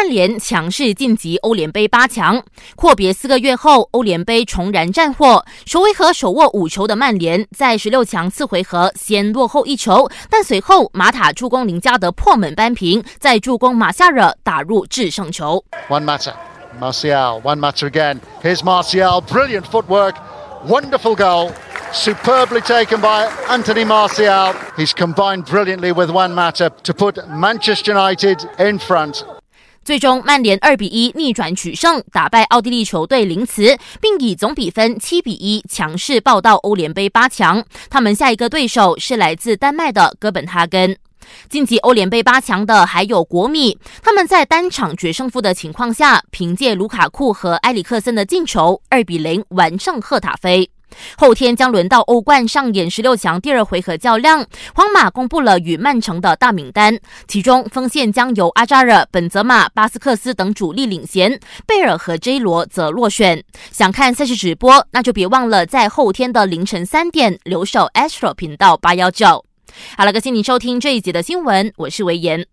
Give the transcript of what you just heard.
曼联强势晋级欧联杯八强，阔别四个月后，欧联杯重燃战火。首回合手握五球的曼联，在十六强次回合先落后一球，但随后马塔助攻林加德破门扳平，再助攻马夏尔打入制胜球。One matter, Martial. One matter again. Here's Martial. Brilliant footwork. Wonderful goal. Superbly taken by Anthony Martial. He's combined brilliantly with One matter to put Manchester United in front. 最终，曼联二比一逆转取胜，打败奥地利球队林茨，并以总比分七比一强势报到欧联杯八强。他们下一个对手是来自丹麦的哥本哈根。晋级欧联杯八强的还有国米，他们在单场决胜负的情况下，凭借卢卡库和埃里克森的进球，二比零完胜赫塔菲。后天将轮到欧冠上演十六强第二回合较量，皇马公布了与曼城的大名单，其中锋线将由阿扎尔、本泽马、巴斯克斯等主力领衔，贝尔和 J 罗则落选。想看赛事直播，那就别忘了在后天的凌晨三点留守 Astro 频道八幺九。好了，感谢你收听这一节的新闻，我是维言。